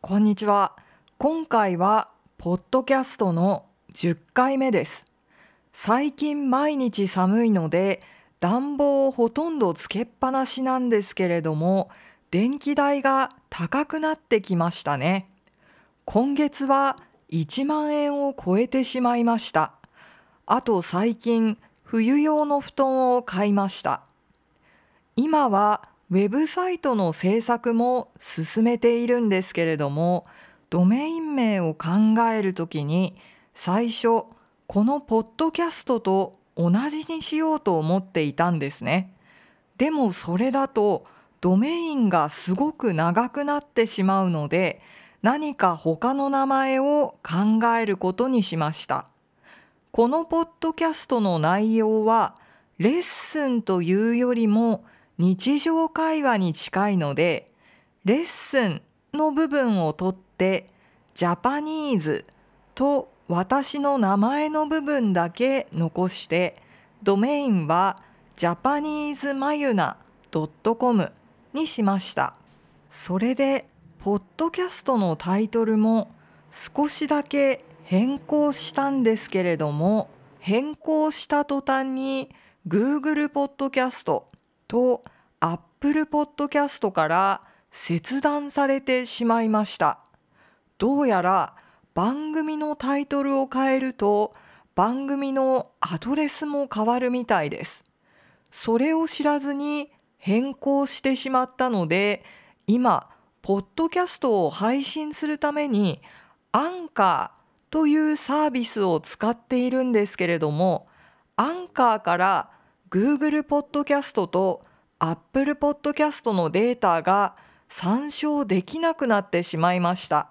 こんにちは。今回はポッドキャストの10回目です。最近毎日寒いので暖房をほとんどつけっぱなしなんですけれども電気代が高くなってきましたね。今月は1万円を超えてしまいました。あと最近冬用の布団を買いました今はウェブサイトの制作も進めているんですけれどもドメイン名を考えるときに最初このポッドキャストと同じにしようと思っていたんですね。でもそれだとドメインがすごく長くなってしまうので何か他の名前を考えることにしました。このポッドキャストの内容はレッスンというよりも日常会話に近いのでレッスンの部分を取ってジャパニーズと私の名前の部分だけ残してドメインはジャパニーズマユナ .com にしました。それでポッドキャストのタイトルも少しだけ変更したんですけれども変更した途端に Google ポッドキャストと Apple ポッドキャストから切断されてしまいました。どうやら番組のタイトルを変えると番組のアドレスも変わるみたいです。それを知らずに変更してしまったので今ポッドキャストを配信するためにアンカーというサービスを使っているんですけれどもアンカーから Google ポッドキャストと Apple ポッドキャストのデータが参照できなくなってしまいました。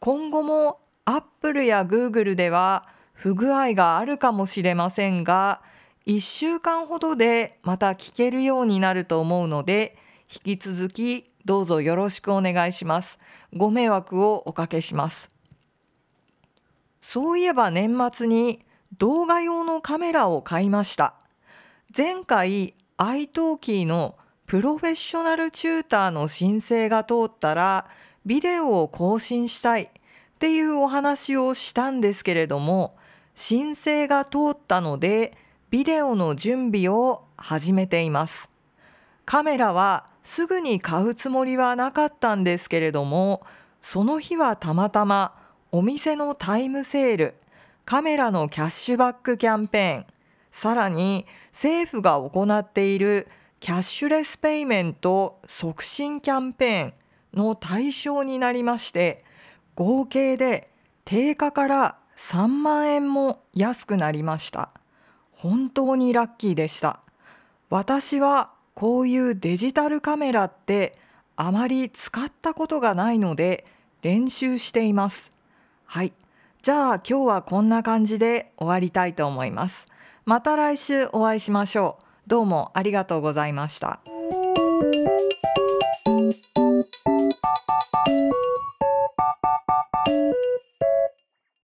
今後も Apple や Google では不具合があるかもしれませんが1週間ほどでまた聞けるようになると思うので引き続きどうぞよろしくお願いします。ご迷惑をおかけします。そういえば年末に動画用のカメラを買いました。前回 iTalki のプロフェッショナルチューターの申請が通ったらビデオを更新したいっていうお話をしたんですけれども申請が通ったのでビデオの準備を始めています。カメラはすぐに買うつもりはなかったんですけれどもその日はたまたまお店のタイムセールカメラのキャッシュバックキャンペーンさらに政府が行っているキャッシュレスペイメント促進キャンペーンの対象になりまして合計で定価から3万円も安くなりました。本当にラッキーでした。私はこういうデジタルカメラってあまり使ったことがないので練習しています。はい。じゃあ今日はこんな感じで終わりたいと思います。また来週お会いしましょう。どうもありがとうございました。